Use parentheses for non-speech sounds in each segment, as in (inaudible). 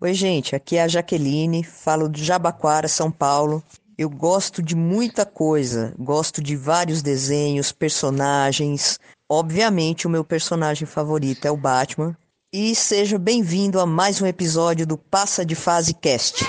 Oi, gente, aqui é a Jaqueline, falo de Jabaquara, São Paulo. Eu gosto de muita coisa, gosto de vários desenhos, personagens. Obviamente, o meu personagem favorito é o Batman. E seja bem-vindo a mais um episódio do Passa de Fase Cast.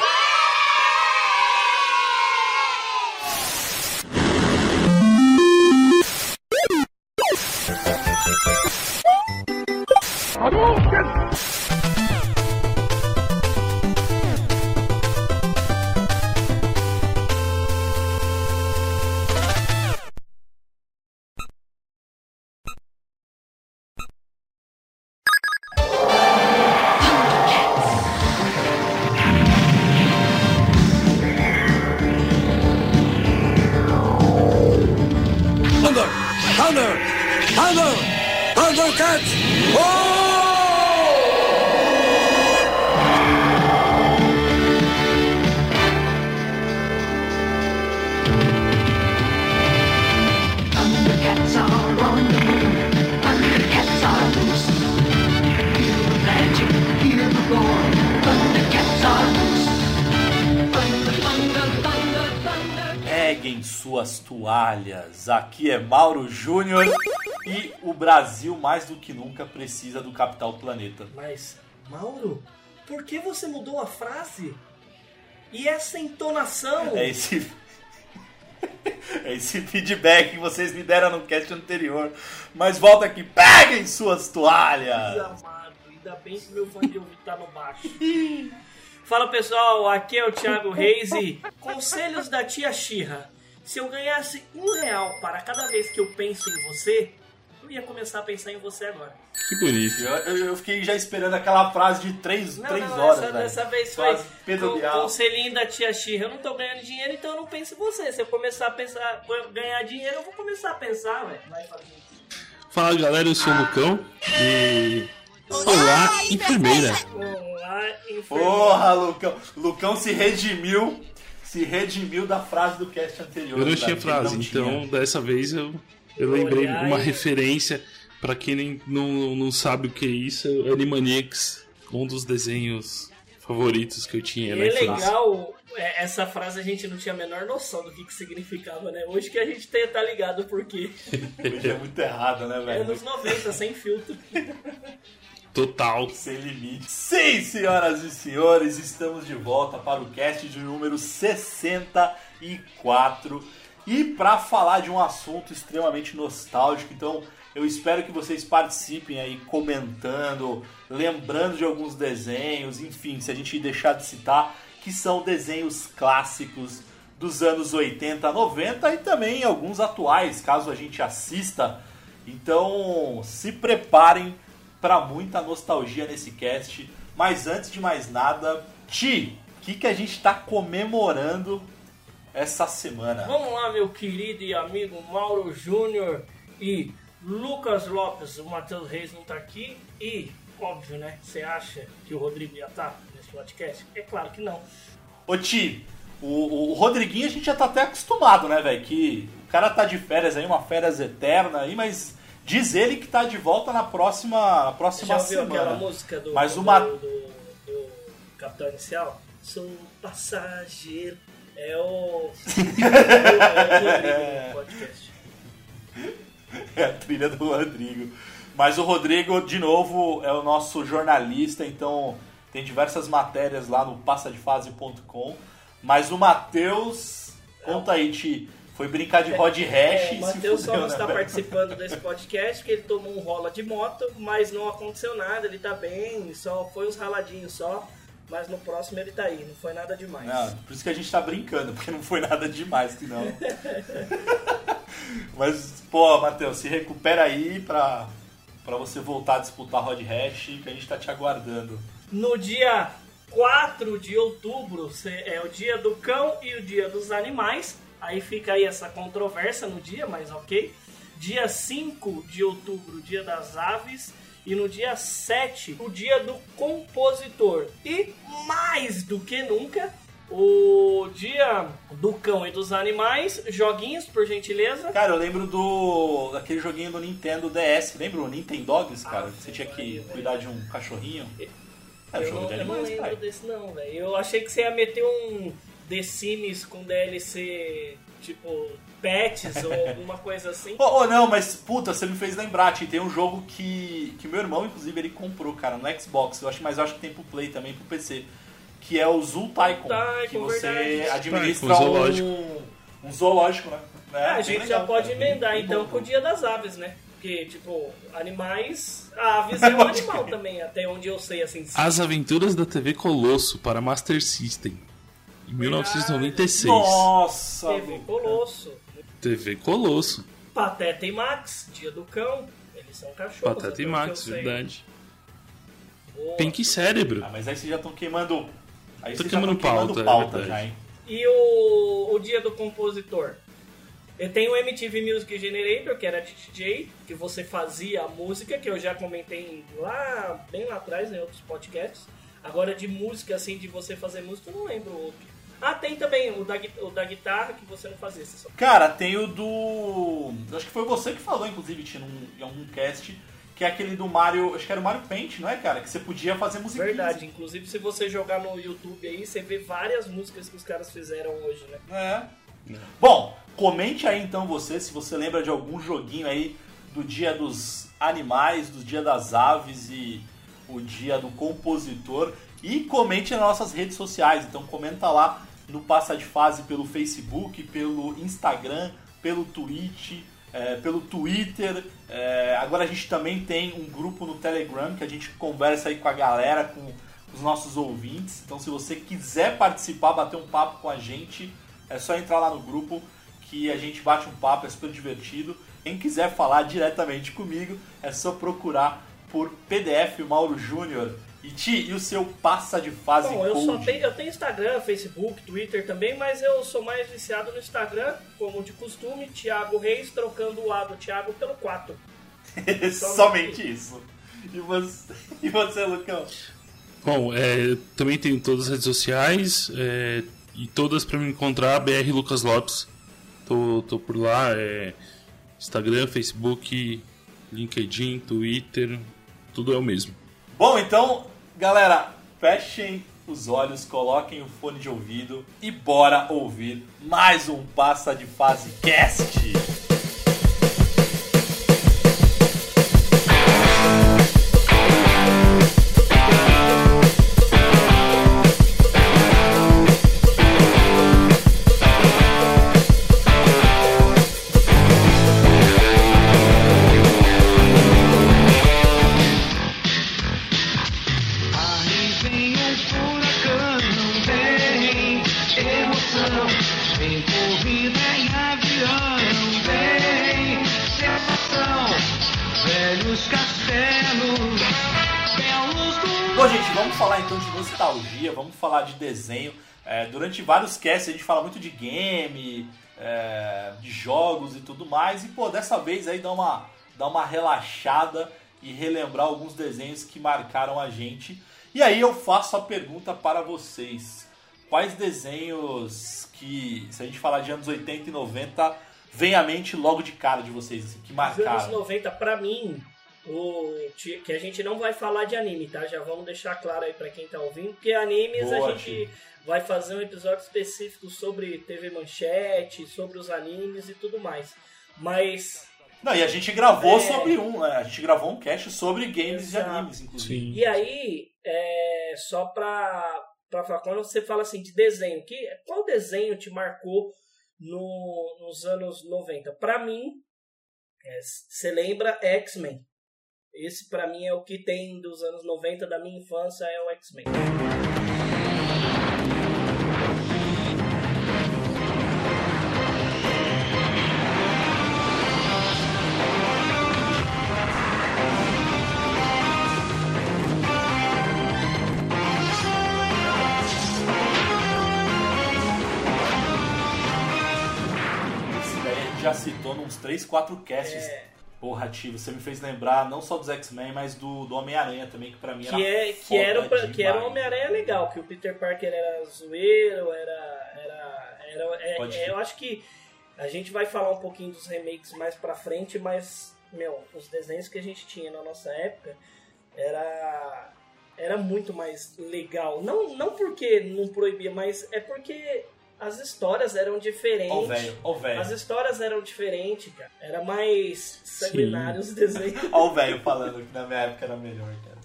Brasil mais do que nunca precisa do Capital Planeta. Mas, Mauro, por que você mudou a frase? E essa entonação? É esse (laughs) é esse feedback que vocês me deram no cast anterior. Mas volta aqui, peguem suas toalhas. Amado, ainda bem que meu fone de ouvido tá no baixo. Fala pessoal, aqui é o Thiago Reis e conselhos da tia Xirra. Se eu ganhasse um real para cada vez que eu penso em você, eu ia começar a pensar em você agora. Que bonito. Eu, eu- fiquei já esperando aquela frase de três, Não, três não, horas. essa, dessa vez foi Pedro con- Bial. conselhinho da tia Xirra. Eu não tô ganhando dinheiro, então eu não penso em você. Se eu começar a pensar, ganhar dinheiro, eu vou começar a pensar, velho. Vai fazer. Fala galera, eu sou o Lucão e. Olá, enfermeira. Olá, enfermeiro. Porra, Lucão. Lucão se redimiu. Se redimiu da frase do cast anterior. Eu não tinha frase, não então tinha. dessa vez eu, eu lembrei Olhar uma e- referência pra quem nem- não, não sabe o que é isso, é Animaniacs, um dos desenhos favoritos que eu tinha E na é infância. legal, é, essa frase a gente não tinha a menor noção do que, que significava, né? Hoje que a gente tem, tá ligado porque Hoje é muito errado, né, é velho? anos 90, sem filtro. Total. Sem limite. Sim, senhoras e senhores, estamos de volta para o cast de número 64 e para falar de um assunto extremamente nostálgico. Então, eu espero que vocês participem aí comentando, lembrando de alguns desenhos, enfim, se a gente deixar de citar, que são desenhos clássicos dos anos 80, 90 e também alguns atuais, caso a gente assista. Então, se preparem para muita nostalgia nesse cast. Mas antes de mais nada, Ti, o que, que a gente está comemorando essa semana? Vamos lá, meu querido e amigo Mauro Júnior e Lucas Lopes. O Matheus Reis não tá aqui e, óbvio, né? Você acha que o Rodrigo ia estar nesse podcast? É claro que não. Ô Ti, o, o Rodriguinho a gente já tá até acostumado, né, velho? Que o cara tá de férias aí, uma férias eterna aí, mas diz ele que tá de volta na próxima, na próxima já semana. aquela música do, Mas do, uma- do, do Capitão Inicial? Sou passageiro. É o. é (laughs) o podcast. É a trilha do Rodrigo. Mas o Rodrigo, de novo, é o nosso jornalista, então tem diversas matérias lá no passadefase.com. Mas o Matheus, conta aí, Ti, foi brincar de Rod Hash É, o Matheus só não né, está velho? participando desse (laughs) podcast porque ele tomou um rola de moto, mas não aconteceu nada, ele tá bem, só foi uns raladinhos só, mas no próximo ele tá aí, não foi nada demais. Não, por isso que a gente tá brincando, porque não foi nada demais que não. (laughs) Mas, pô, Matheus, se recupera aí pra, pra você voltar a disputar Rod Hash, que a gente tá te aguardando. No dia 4 de outubro é o dia do cão e o dia dos animais. Aí fica aí essa controvérsia no dia, mas ok. Dia 5 de outubro, dia das aves. E no dia 7, o dia do compositor. E mais do que nunca, o dia do cão e dos animais. Joguinhos, por gentileza. Cara, eu lembro do daquele joguinho do Nintendo DS, lembra o Nintendogs, cara? Ah, você tinha que cuidar de um cachorrinho. É, eu jogo não, de eu não animais, lembro cara. desse não, velho. Eu achei que você ia meter um The Sims com DLC, tipo, pets ou (laughs) alguma coisa assim. Ô, ô, não, mas puta, você me fez lembrar, Ti, tem um jogo que, que meu irmão, inclusive, ele comprou, cara, no Xbox, eu acho, mas eu acho que tem pro Play também, pro PC, que é o Zoo Tycoon, Tycoon, que você verdade. administra Tycoon, um zoológico. um zoológico, né? É, Ah, a gente legal, já pode cara, emendar bem então bom. com o Dia das Aves, né? Porque, tipo, animais. A aves é um (laughs) animal também, até onde eu sei, assim. As Aventuras da TV Colosso para Master System. Em 1996. Nossa! TV. Colosso, TV Colosso. Pateta e Max, Dia do Cão. Eles são cachorros. Pateta e Max, verdade. Boa. Pink Cérebro. Ah, mas aí vocês já estão queimando. Aí Tô queimando estão queimando pauta, é pauta verdade. já, hein? E o, o Dia do Compositor? Eu tenho o MTV Music Generator, que era de DJ, que você fazia a música, que eu já comentei lá, bem lá atrás, em outros podcasts. Agora de música, assim, de você fazer música, eu não lembro o outro. Ah, tem também o da, o da guitarra, que você não fazia. Você só... Cara, tem o do. Acho que foi você que falou, inclusive, tinha um, em algum cast, que é aquele do Mario. Acho que era o Mario Paint, não é, cara? Que você podia fazer musiquinha. Verdade, inclusive se você jogar no YouTube aí, você vê várias músicas que os caras fizeram hoje, né? É. Bom, comente aí então você se você lembra de algum joguinho aí do dia dos animais, do dia das aves e o dia do compositor. E comente nas nossas redes sociais. Então comenta lá no Passa de Fase pelo Facebook, pelo Instagram, pelo Twitch, é, pelo Twitter. É, agora a gente também tem um grupo no Telegram que a gente conversa aí com a galera, com os nossos ouvintes. Então se você quiser participar, bater um papo com a gente, é só entrar lá no grupo que a gente bate um papo, é super divertido. Quem quiser falar diretamente comigo, é só procurar por PDF Mauro Júnior. E Ti, e o seu passa de fase Bom, eu só tenho, eu tenho Instagram, Facebook, Twitter também, mas eu sou mais viciado no Instagram, como de costume, Thiago Reis trocando o A do Thiago pelo 4. (laughs) Somente isso. E você, (laughs) e você Lucão? Bom, é, também tenho todas as redes sociais é, e todas para me encontrar BR Lucas Lopes. Tô, tô por lá, é, Instagram, Facebook, LinkedIn, Twitter, tudo é o mesmo. Bom, então, galera, fechem os olhos, coloquem o fone de ouvido e bora ouvir mais um Passa de Fase Cast. Durante vários casts a gente fala muito de game, é, de jogos e tudo mais. E, pô, dessa vez aí dá uma, dá uma relaxada e relembrar alguns desenhos que marcaram a gente. E aí eu faço a pergunta para vocês. Quais desenhos que, se a gente falar de anos 80 e 90, vem à mente logo de cara de vocês, assim, que Nos anos marcaram? 90, pra mim, o, que a gente não vai falar de anime, tá? Já vamos deixar claro aí pra quem tá ouvindo, porque animes Boa, a gente vai fazer um episódio específico sobre TV Manchete, sobre os animes e tudo mais. Mas Não, e a gente gravou É. sobre um, né? A gente gravou um cast sobre games Exato. de animes, inclusive. Sim. E aí, é, só pra, pra falar, quando você fala assim de desenho, que, qual desenho te marcou no, nos anos 90? Pra mim, é, você lembra X-Men. Esse pra mim é o que tem dos anos 90 da minha infância, é o X-Men. Já citou nos 3, 4 casts. É. Porra, Tio, você me fez lembrar não só dos X-Men, mas do, do Homem-Aranha também, que pra mim Que, era é, que, era, o pra- que era o demais. Homem-Aranha legal, que o Peter Parker era zoeiro, era. era, era é- é, eu acho que a gente vai falar um pouquinho dos remakes mais pra frente, mas, meu, os desenhos que a gente tinha na nossa época era. era muito mais legal. Não, não porque não proibia, mas é porque as histórias eram diferentes. Ó o velho, ó o velho. As histórias eram diferentes, cara. Era mais sanguinário os desenhos. Ó o velho falando que na minha época era melhor, cara.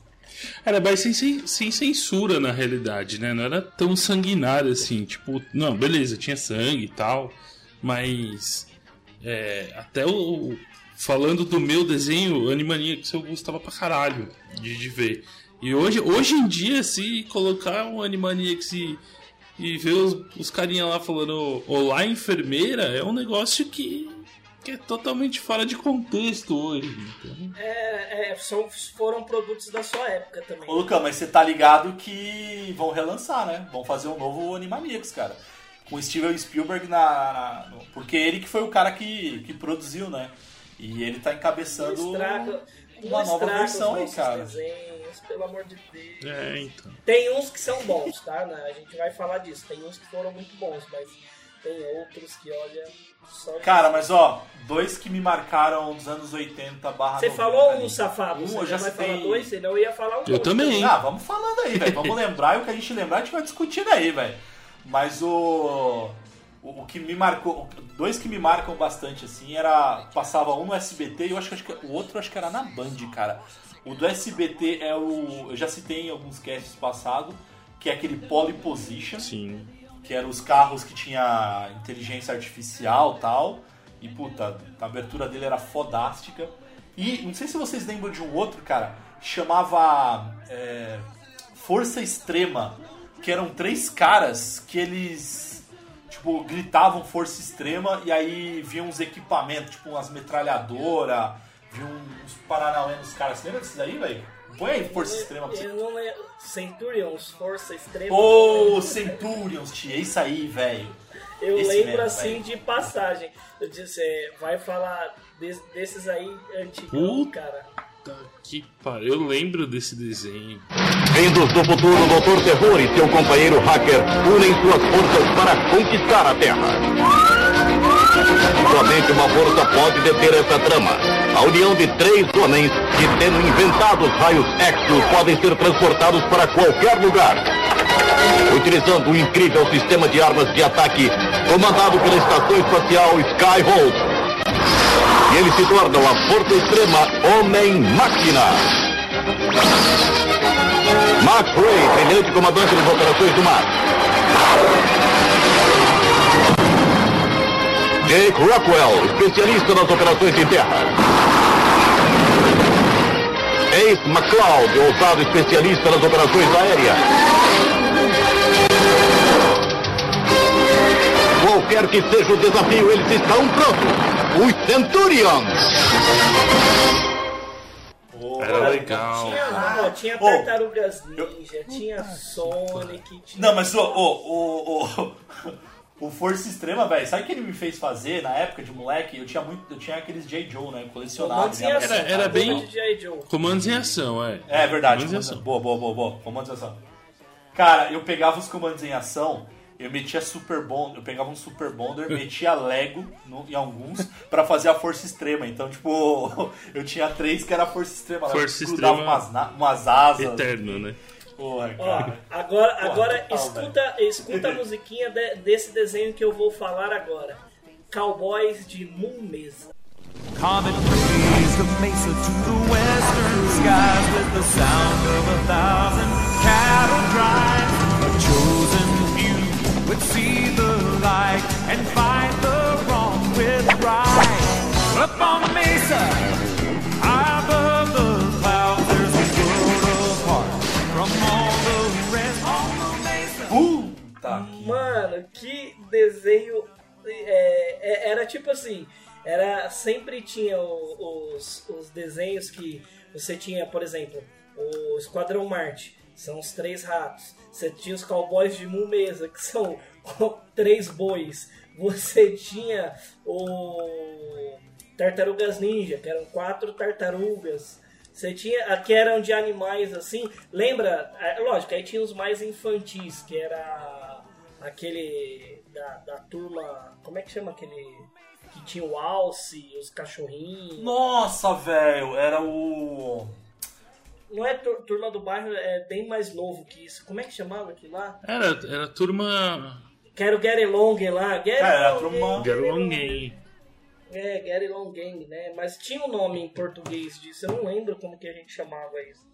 Era mais sem, sem, sem censura na realidade, né? Não era tão sanguinário assim. Tipo, não, beleza, tinha sangue e tal, mas. é, até o. Falando do meu desenho, Animaniacs eu gostava pra caralho de, de ver. E hoje, hoje em dia, se colocar um Animaniacs e, e ver os, os carinha lá falando Olá, enfermeira, é um negócio que, que é totalmente fora de contexto hoje. Então, É, é, são, foram produtos da sua época também. Ô, Lucão, mas você tá ligado que vão relançar, né? Vão fazer um novo Animaniacs, cara. Com o Steven Spielberg na, na- no- Porque ele que foi o cara que, que produziu, né? E ele tá encabeçando estraga, uma nova versão aí, cara. desenhos, pelo amor de Deus. é, então. Tem uns que são bons, tá? Né? A gente vai falar disso. Tem uns que foram muito bons, mas tem outros que, olha, só... Cara, mas ó, dois que me marcaram dos anos 80 barra Você 90 falou um, safado. Um, você eu já vai citei. falar dois, senão eu ia falar um Eu outro. também. Ah, vamos falando aí, velho. Vamos lembrar e o que a gente lembrar a gente vai discutindo aí, velho. Mas o, o. o que me marcou. Dois que me marcam bastante, assim, era. Passava um no SBT e eu acho que, acho que o outro acho que era na Band, cara. O do SBT é o. Eu já citei em alguns casts passados, que é aquele Pole Position Sim. que eram os carros que tinha inteligência artificial e tal. E puta, a abertura dele era fodástica. E não sei se vocês lembram de um outro, cara, chamava é, Força Extrema, que eram três caras que eles tipo gritavam Força Extrema e aí vinham uns equipamentos, tipo umas metralhadoras, vinham uns paranauê nos caras. Você lembra disso daí, velho? Põe aí Força Extrema pra você. Eu não lembro. Centurions, Força Extrema. Ô, Centurions, tia, é isso aí, velho. Eu esse lembro mesmo, assim velho. de passagem. Eu disse, é, vai falar des- desses aí antigos, Puta. cara. Tá que pariu. Eu lembro desse desenho. Vindos do futuro, o Dr. Terror e seu companheiro hacker unem suas forças para conquistar a Terra. Somente uma força pode deter essa trama. A união de três homens que, tendo inventado os raios Exos, podem ser transportados para qualquer lugar. Utilizando um incrível sistema de armas de ataque comandado pela estação espacial Skyhold. E eles se tornam a força extrema Homem-Máquina. Max Ray, brilhante comandante das operações do mar. Jake Rockwell, especialista nas operações em terra. Ace McCloud, ousado especialista nas operações aéreas. Qualquer que seja o desafio, eles estão prontos. Os Centurions. Era legal. Tinha, tinha Tartarugas Ninja, tinha Sonic, tinha... Não, mas o, o, o, o, o Força Extrema, velho, sabe o que ele me fez fazer na época de moleque? Eu tinha muito. Eu tinha aqueles J. Joe, né? Colecionado. Comandos em minha mãe ação, Era- era bem-. Comandos em ação, é. É verdade, Comandos em ação. boa, boa, boa, boa. Comandos em ação. Cara, eu pegava os comandos em ação, eu metia Super Bonder, eu pegava um Super Bonder, (laughs) metia Lego no- em alguns pra fazer a Força Extrema. Então, tipo, (laughs) eu tinha três que era a Força Extrema. Força grudava Extrema Umas, umas asas. Eterno, né? Porra, Ó, cara. agora, Porra, agora total, escuta, escuta a musiquinha de- desse desenho que eu vou falar agora. Cowboys de Moon Mesa. Comet the mesa to the western skies with the sound of a thousand cattle drives. A chosen few would see the light and fight the wrong with right. Up on the mesa, Que desenho. é, é, era tipo assim. Era, sempre tinha o- os, os desenhos que você tinha, por exemplo, o Esquadrão Marte, são os três ratos. Você tinha os Cowboys de Moon Mesa, que são (laughs) três bois. Você tinha o Tartarugas Ninja, que eram quatro tartarugas. Você tinha, aqui eram de animais assim. Lembra? é, Lógico, aí tinha os mais infantis, que era aquele da, da turma. Como é que chama aquele. Que tinha o Alce, os cachorrinhos. Nossa, velho, era o. Não é tur- turma do bairro, é bem mais novo que isso. Como é que chamava aquilo lá? Era, era a turma. Quero Get Along lá. Get Cara, era a Along turma- Get Along. É, Get Along Gang, né? Mas tinha um nome em português disso, eu não lembro como que a gente chamava isso.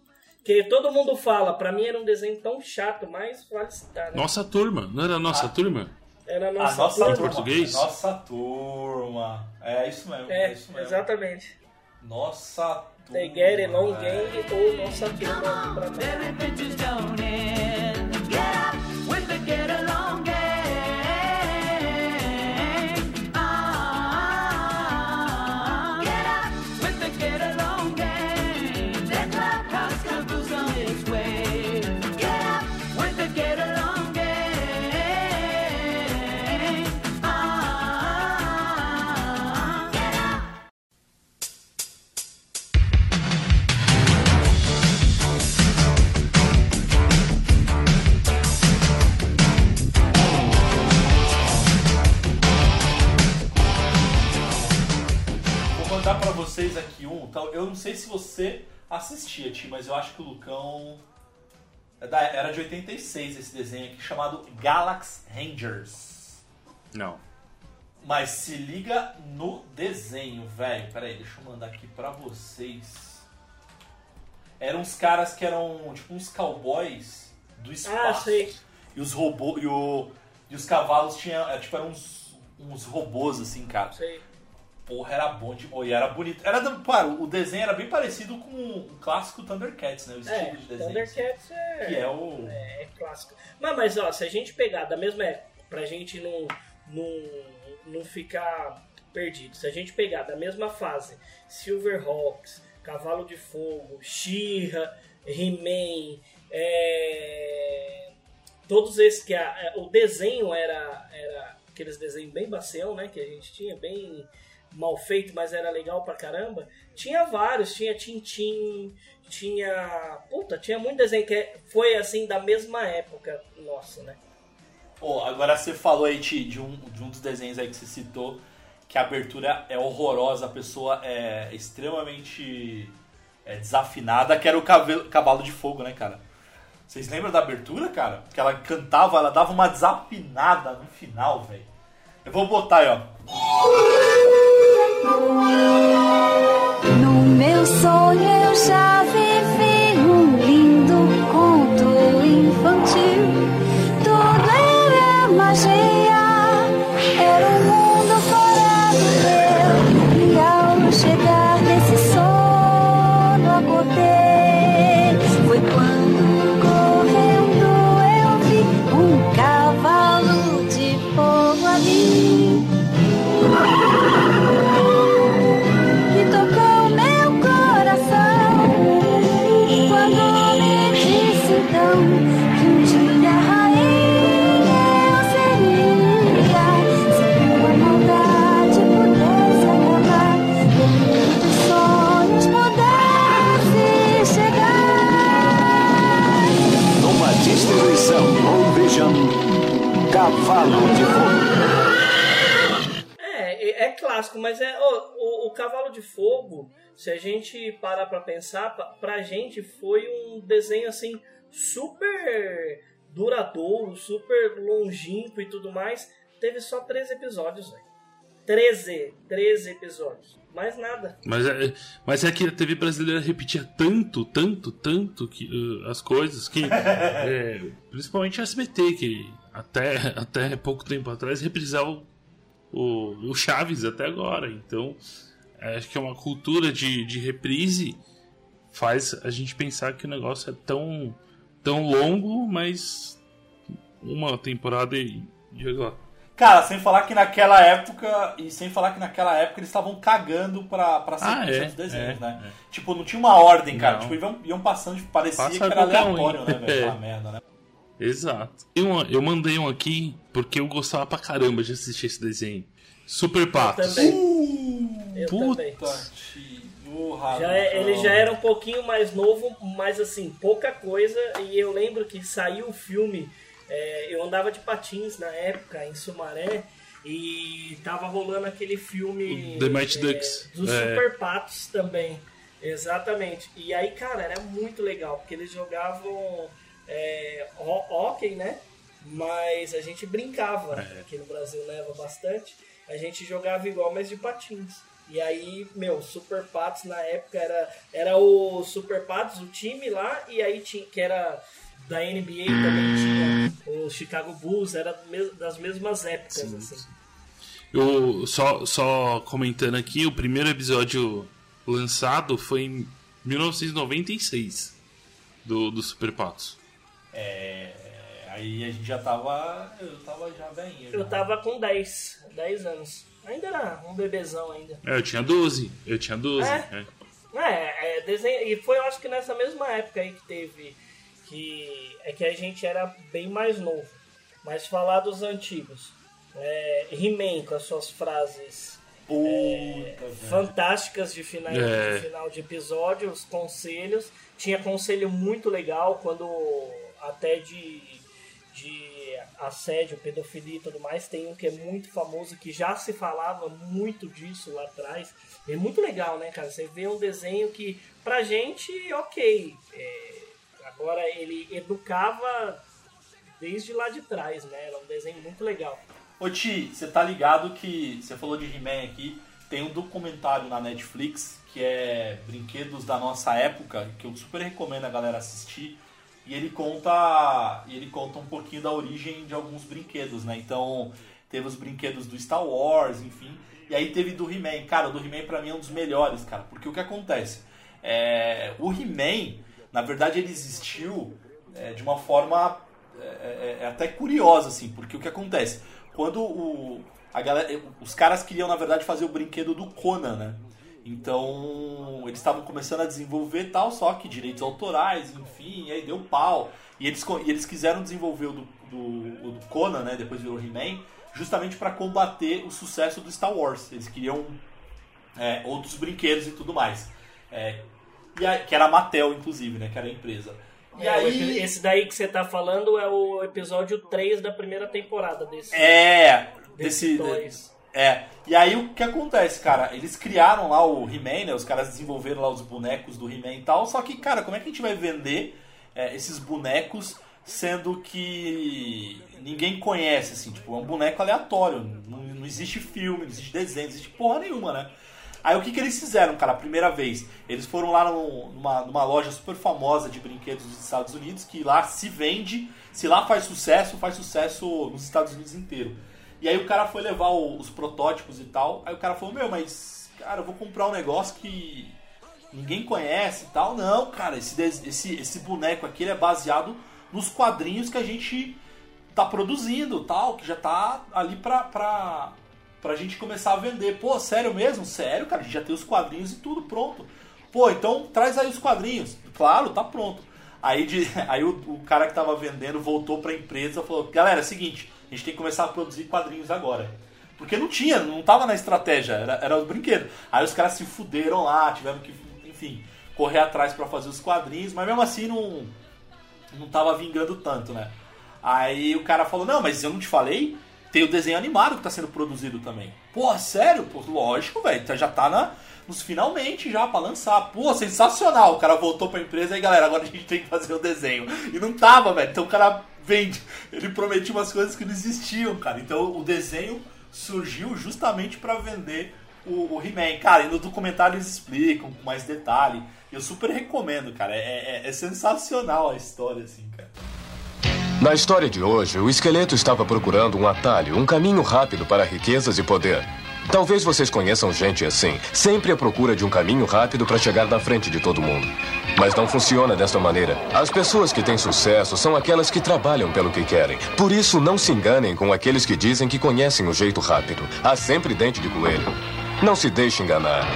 Que todo mundo fala, pra mim era um desenho tão chato, mas vale citar, né? Nossa turma, não era a nossa turma? Era a A nossa, nossa turma. turma. português? Nossa turma. É isso mesmo. É, É, isso mesmo. exatamente. Nossa turma. The Get Along é. Gang ou Nossa Turma pra cá. Vocês aqui um. Então, eu não sei se você assistia, Ti, mas eu acho que o Lucão. é Era de 86 esse desenho aqui, chamado Galax Rangers. Não. Mas se liga no desenho, velho. Pera aí, deixa eu mandar aqui pra vocês. Eram uns caras que eram tipo uns cowboys do espaço. Ah, sei. E os robôs. E, o, e os cavalos tinham. é, Tipo, eram uns, uns robôs assim, cara. Sei. Porra, era bom de. E era bonito. Era, claro, o desenho era bem parecido com o clássico Thundercats, né? O estilo É, de desenho. Thundercats é... Que é o. É clássico. Mas, mas ó, se a gente pegar da mesma época, pra gente não, não, não ficar perdido, se a gente pegar da mesma fase Silverhawks, Cavalo de Fogo, She-Ra, He-Man, é, todos esses que a- é, o desenho era, era aqueles desenhos bem bacião, né, que a gente tinha, bem mal feito, mas era legal pra caramba. Tinha vários, tinha Tintin, tinha. Puta, tinha muito desenho que foi assim da mesma época nossa, né? Pô, agora você falou aí, Ti, de um, de um dos desenhos aí que você citou, que a abertura é horrorosa, a pessoa é extremamente é, desafinada, que era o cavalo, cavalo de fogo, né, cara? Vocês lembram da abertura, cara? Que ela cantava, ela dava uma desafinada no final, velho. Eu vou botar aí, ó. No meu sonho eu já Cavalo de Fogo. É, é, é clássico, mas é o, o Cavalo de Fogo, se a gente parar pra pensar, pra, pra gente foi um desenho assim super duradouro, super longínquo e tudo mais. Teve só 13 episódios, velho. 13, 13 episódios. Mais nada. Mas é, mas é que a TV brasileira repetia tanto, tanto, tanto que, uh, as coisas que. (laughs) é, principalmente a SBT, que até, até pouco tempo atrás reprisava o, o, o Chaves até agora. Então, é, acho que é uma cultura de, de reprise faz a gente pensar que o negócio é tão, tão longo, mas uma temporada e. olha lá. Cara, sem falar que naquela época, e sem falar que naquela época eles estavam cagando pra, pra sequência é, dos desenhos, é, né? é. Tipo, não tinha uma ordem, cara. Não. Tipo, iam, iam passando, tipo, parecia Passa que era um, aleatório, hein? né, velho? (laughs) É. Aquela merda, né? Exato. Eu, eu mandei um aqui porque eu gostava pra caramba de assistir esse desenho. Super Patos. Também. Eu puta. também. Porra, Já é- ele já era um pouquinho mais novo, mas assim, pouca coisa. E eu lembro que saiu o filme. é, eu andava de patins na época em Sumaré. E tava rolando aquele filme. The Mighty é, Ducks. Dos É. Super Patos também. Exatamente. E aí, cara, era muito legal, porque eles jogavam é, ho- hockey, né? Mas a gente brincava, aqui no Brasil leva bastante. A gente jogava igual, mas de patins. E aí, meu, Super Patos na época era, era o Super Patos, o time lá, e aí tinha, que era da NBA também tinha o Chicago Bulls, era das mesmas épocas, assim. Eu, só, só comentando aqui, o primeiro episódio lançado foi em 1996 do, do Super Patos. É, aí a gente já tava. Eu tava já velhinho. Eu já. tava com 10, 10 anos. Ainda era um bebezão ainda. É, eu tinha 12. Eu tinha 12. É? é. É, é desenho, e foi eu acho que nessa mesma época aí que teve que é que a gente era bem mais novo. Mas falar dos antigos, é, He-Man com as suas frases Puta, velho. fantásticas de final, É. de final de episódio, os conselhos. Tinha conselho muito legal quando até de, de assédio, pedofilia e tudo mais. Tem um que é muito famoso, que já se falava muito disso lá atrás. É muito legal, né, cara? Você vê um desenho que, pra gente, ok. É, agora, ele educava desde lá de trás, né? Era um desenho muito legal. Ô Ti, você tá ligado que você falou de He-Man aqui, tem um documentário na Netflix que é Brinquedos da Nossa Época, que eu super recomendo a galera assistir. E ele conta, e ele conta um pouquinho da origem de alguns brinquedos, né? Então, teve os brinquedos do Star Wars, enfim. E aí teve do He-Man. Cara, o do He-Man pra mim é um dos melhores, cara. Porque o que acontece? É, o He-Man, na verdade, ele existiu é, de uma forma é, é- é até curiosa, assim. Porque o que acontece? Quando o, a galera, os caras queriam, na verdade, fazer o brinquedo do Conan, né? Então, eles estavam começando a desenvolver tal, só que direitos autorais, enfim, e aí deu pau. E eles, e eles quiseram desenvolver o do, do, o do Conan, né? Depois virou He-Man, justamente para combater o sucesso do Star Wars. Eles queriam é, outros brinquedos e tudo mais. É, e a- que era a Mattel, inclusive, né? Que era a empresa. E É, aí... Esse daí que você tá falando é o episódio 3 da primeira temporada desse. É, desse desse. É. E aí o que acontece, cara? Eles criaram lá o He-Man, né? Os caras desenvolveram lá os bonecos do He-Man e tal. Só que, cara, como é que a gente vai vender é, esses bonecos sendo que ninguém conhece, assim? Tipo, é um boneco aleatório. Não, não existe filme, não existe desenho, não existe porra nenhuma, né? Aí o que, que eles fizeram, cara, a primeira vez? Eles foram lá num- numa, numa loja super famosa de brinquedos dos Estados Unidos, que lá se vende, se lá faz sucesso, faz sucesso nos Estados Unidos inteiro. E aí o cara foi levar o- os protótipos e tal, aí o cara falou, meu, mas, cara, eu vou comprar um negócio que ninguém conhece e tal. Não, cara, esse, esse, esse boneco aqui é baseado nos quadrinhos que a gente tá produzindo tal, que já tá ali pra, pra, pra gente começar a vender. Pô, sério mesmo? Sério, cara, a gente já tem os quadrinhos e tudo pronto. Pô, então traz aí os quadrinhos. Claro, tá pronto. Aí, de, (laughs) aí o, o cara que tava vendendo voltou pra empresa e falou: Galera, é o seguinte, a gente tem que começar a produzir quadrinhos agora. Porque não tinha, não tava na estratégia, era, era os brinquedos. Aí os caras se fuderam lá, tiveram que, enfim, correr atrás pra fazer os quadrinhos, mas mesmo assim não, não tava vingando tanto, né? Aí o cara falou, não, mas eu não te falei? Tem o desenho animado que tá sendo produzido também. Pô, sério? Pô, lógico, velho. Já tá na, nos finalmente já pra lançar. Pô, sensacional. O cara voltou pra empresa e galera, agora a gente tem que fazer o desenho. E não tava, velho. Então o cara vende. Ele prometia umas coisas que não existiam, cara. Então o desenho surgiu justamente pra vender o, o He-Man. Cara, e no documentário eles explicam com mais detalhe. Eu super recomendo, cara. É, é- é sensacional a história, assim, cara. Na história de hoje, o esqueleto estava procurando um atalho, um caminho rápido para riquezas e poder. Talvez vocês conheçam gente assim, sempre à procura de um caminho rápido para chegar na frente de todo mundo. Mas não funciona desta maneira. As pessoas que têm sucesso são aquelas que trabalham pelo que querem. Por isso, não se enganem com aqueles que dizem que conhecem o jeito rápido. Há sempre dente de coelho. Não se deixe enganar.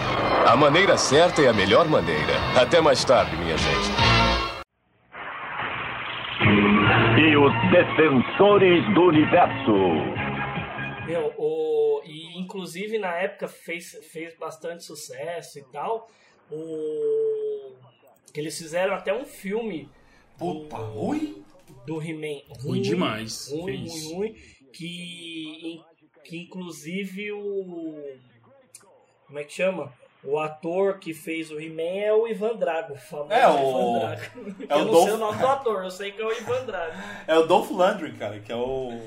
A maneira certa é a melhor maneira. Até mais tarde, minha gente. E os defensores do universo. Meu, o, inclusive na época fez, fez bastante sucesso e tal. O, que eles fizeram até um filme Puta, ruim? do He-Man. Ruim demais, Ruim, ruim, ruim. Que, que inclusive o. Como é que chama? O ator que fez o He-Man é o Ivan Drago, o famoso É, o- Ivan Drago. é o eu não Dolph- sei o nome do ator, eu sei que é o Ivan Drago. É o Dolph Lundgren, cara, que é o,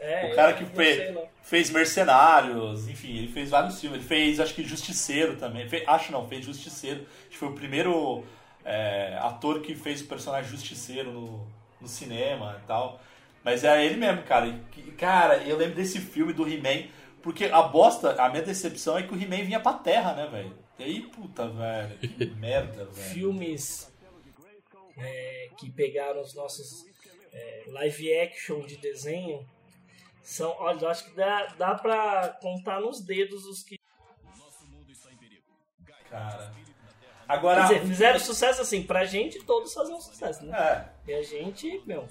É, o cara que não fe- sei, não. fez Mercenários, enfim, ele fez vários filmes. Ele fez, acho que Justiceiro também. Fe- acho não, fez Justiceiro. Acho que foi o primeiro é, ator que fez o personagem Justiceiro no, no cinema e tal. Mas é ele mesmo, cara. E, cara, eu lembro desse filme do He-Man, porque a bosta, a minha decepção é que o He-Man vinha pra terra, né, velho? E aí, puta, velho, que (laughs) merda, velho. Filmes é, que pegaram os nossos é, live action de desenho são, olha, eu acho que dá, dá pra contar nos dedos os que. Cara. Quer Agora. dizer, fizeram sucesso assim, pra gente todos faziam sucesso, né? É, E a gente, meu,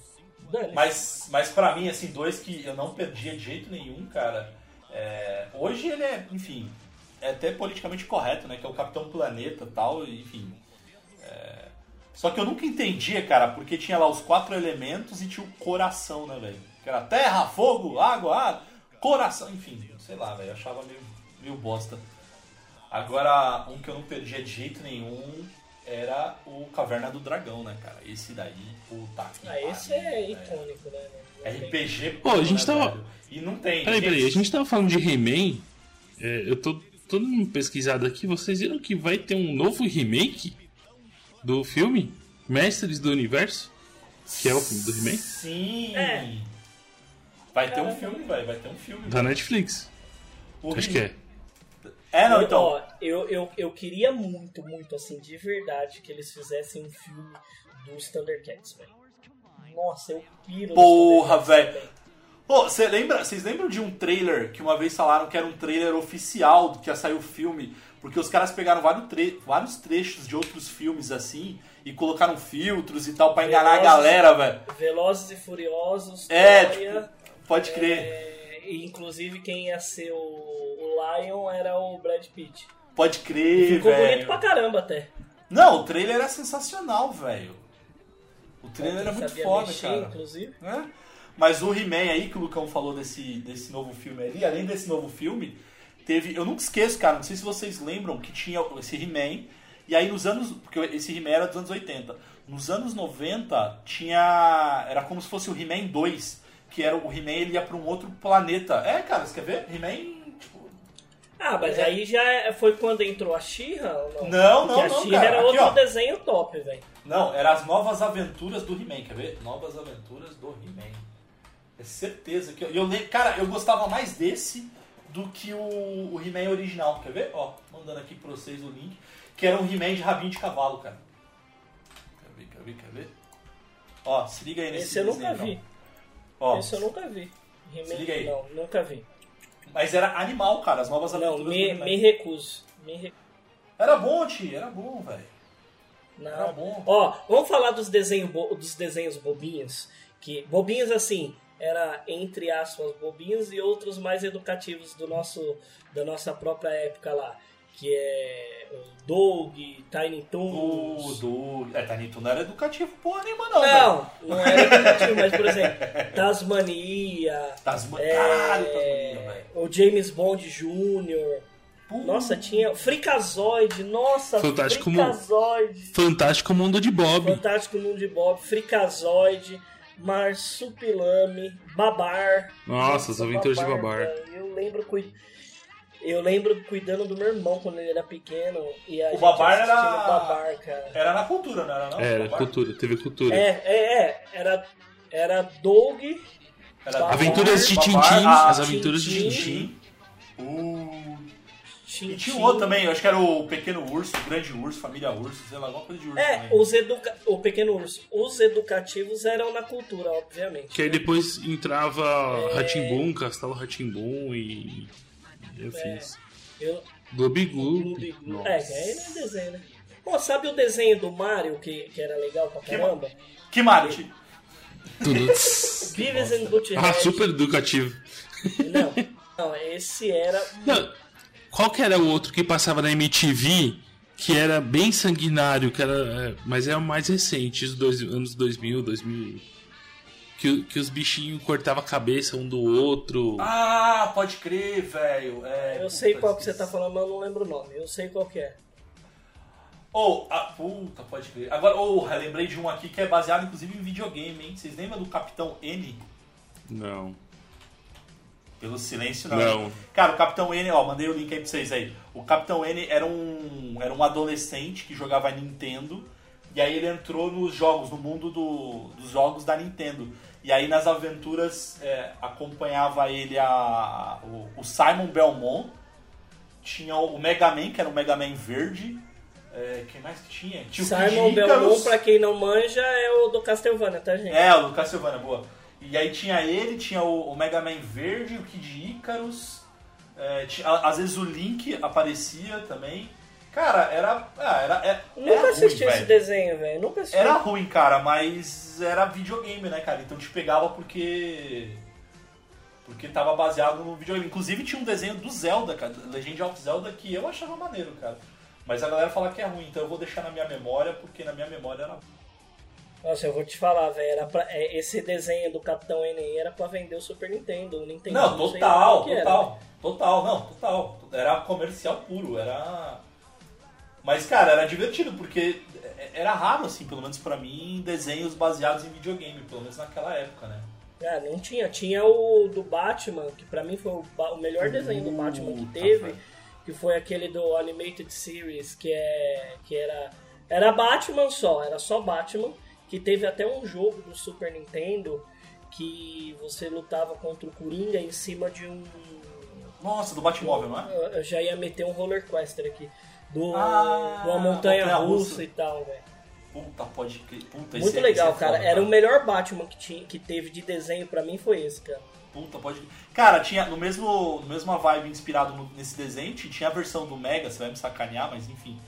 dane. Mas, mas pra mim, assim, dois que eu não perdia de jeito nenhum, cara. é, hoje ele é, enfim, é até politicamente correto, né? Que é o Capitão Planeta e tal, enfim. é, Só que eu nunca entendia, cara, porque tinha lá os quatro elementos e tinha o coração, né, velho? Que era terra, fogo, água, ar, coração, enfim, sei lá, velho. Eu achava meio, meio bosta. Agora, um que eu não perdia de jeito nenhum era o Caverna do Dragão, né, cara? Esse daí, puta que Ah, esse pariu, é icônico, né? Não tem- RPG Pô, a gente né, tava- velho? E não tem. Peraí, peraí, a gente tava falando de He-Man. é, eu tô todo mundo pesquisado aqui. Vocês viram que vai ter um novo remake do filme Mestres do Universo? Que é o filme do He-Man? Sim! É. Vai ter um filme, velho. Vai ter um filme. Da Netflix. O Acho que é. É, não, Eu- então. ó, eu, eu, eu queria muito, muito, assim, de verdade, que eles fizessem um filme dos Thundercats, velho. Nossa, eu piro Porra, velho. Pô, cê lembra, vocês lembram de um trailer que uma vez falaram que era um trailer oficial do que ia sair o filme? Porque os caras pegaram vários, tre- vários trechos de outros filmes assim e colocaram filtros e tal pra enganar a galera, velho. Velozes e Furiosos, É, tipo, pode crer. é, inclusive quem ia ser o, o Lion era o Brad Pitt. Pode crer, Ficou bonito velho. pra caramba até. Não, o trailer era sensacional, velho. O trailer era muito foda, mexer, cara. inclusive. né? Mas o He-Man aí que o Lucão falou desse, desse novo filme ali, além desse novo filme, teve. Eu nunca esqueço, cara, não sei se vocês lembram que tinha esse He-Man. E aí nos anos. Porque esse He-Man era dos anos 80. Nos anos 90 tinha. Era como se fosse o He-Man 2. Que era o He-Man, ele ia pra um outro planeta. É, cara, você quer ver? He-Man. Tipo, Ah, mas É. aí já é- foi quando entrou a She-Ra ou não? Não, não, Porque a não, She-Ra era Aqui, outro ó. desenho top, velho. Não, era as novas aventuras do He-Man, quer ver? Novas aventuras do He-Man. É certeza que eu, eu Cara, eu gostava mais desse do que o, o He-Man original, quer ver? Ó, mandando aqui pra vocês o link. Que era um He-Man de rabinho de cavalo, cara. Quer ver, quer ver, quer ver? Ó, se liga aí nesse Esse eu nunca vi. então. Ó, Esse eu nunca vi. Se liga aí. Não, nunca vi. mas era animal, cara, as novas Não, aventuras do me, He-Man. me recuso. Me. Era bom, tio, era bom, velho. Não. Era bom. Ó, vamos falar dos, desenho bo- dos desenhos bobinhos. Que, bobinhos assim, era entre aspas bobinhos e outros mais educativos do nosso, da nossa própria época lá. Que é o Doug, Tiny O Toons. do. É, Tanito não era educativo porra nenhuma, não, velho. Não, não era educativo, mas por exemplo, Tasmania, Tasma... é, Caralho, Tasmania, velho. o James Bond Jr., Puta. Nossa, tinha Fricazoide, nossa, Fantástico. Fantástico Mundo de Bob. Fantástico Mundo de Bob, Fricazoide, Marsupilame, Babar. Nossa, as aventuras de Babar. cara, Eu lembro cui- eu lembro cuidando do meu irmão quando ele era pequeno e a O gente Babar assistindo era- o Babar, cara. Era na cultura, não era não? Era, Babar? cultura, teve cultura. É, é, é, era era Doug, Era Babar, Aventuras de Tintim, ah, as aventuras de Tintim. Tintin. e tinha um outro também, eu acho que era o Pequeno Urso, o Grande Urso, Família Urso, sei lá, alguma coisa de urso É, também. os educa... o pequeno urso. Os educativos eram na cultura, obviamente. Que aí depois entrava É. Ratimbum, Castelo Ratimbum e. Eu, Gloob Gloob Gloob. Gloob. Nossa. É, que aí não é desenho, né? Pô, sabe o desenho do Mario que, que era legal pra caramba? Que Mario? Ti- Tudo. (laughs) Beavis and Butthead. ah, super educativo. Não, não, esse era... Não, qual que era o outro que passava na MTV que era bem sanguinário, que era, é, mas é o mais recente, os dois, anos 2000, 2000. Que, que os bichinhos cortavam a cabeça um do outro. Ah, pode crer, velho. É, Eu sei qual que você tá falando, mas eu não lembro o nome. Eu sei qual que é. Oh, ah, puta, pode crer. Agora, oh, eu lembrei de um aqui que é baseado inclusive em videogame, hein? Vocês lembram do Capitão N? Não. Pelo silêncio, não. Não. Cara, o Capitão N, ó, mandei o link aí pra vocês aí. O Capitão N era um, era um adolescente que jogava Nintendo. E aí ele entrou nos jogos, no mundo do- dos jogos da Nintendo. E aí nas aventuras é, acompanhava ele a, o, o Simon Belmont. Tinha o Mega Man, que era o Mega Man verde. É, quem mais que tinha? Tinha o Kid Simon. Belmont, pra quem não manja, é o do Castlevania, tá, gente? É, o do Castlevania, boa. E aí tinha ele, tinha o, o Mega Man Verde, o Kid Icarus. é, tinha- às vezes o Link aparecia também. Cara, era. Ah, era, é, Nunca era assisti ruim, esse desenho, velho. Nunca assisti. Era ruim, cara, mas era videogame, né, cara? Então te pegava porque. Porque tava baseado no videogame. Inclusive tinha um desenho do Zelda, cara, Legend of Zelda, que eu achava maneiro, cara. Mas a galera fala que é ruim, então eu vou deixar na minha memória, porque na minha memória era. Nossa, eu vou te falar, velho. era pra- é, Esse desenho do Capitão N aí era pra vender o Super Nintendo. O Nintendo Não, total, o que era, total. velho. Total, não, total. Era comercial puro, era. Mas, cara, era divertido, porque era raro, assim, pelo menos pra mim, desenhos baseados em videogame, pelo menos naquela época, né? Ah, não tinha. Tinha o do Batman, que pra mim foi o, o melhor desenho do Batman que teve, velho. que foi aquele do Animated Series, que é que era era Batman só, era só Batman, que teve até um jogo do Super Nintendo que você lutava contra o Coringa em cima de um Nossa, do Batmóvel, não é? eu já ia meter um roller coaster aqui do Ah, uma montanha montanha-russa. russa e tal, velho. Puta, pode crer. Puta, Muito esse, legal, esse é cara. foda, Era o melhor Batman que tinha que teve de desenho pra mim foi esse, cara. Puta, pode crer. Cara, tinha no mesmo, no mesma vibe inspirado no- nesse desenho, ti- tinha a versão do Mega, você vai me sacanear, mas enfim.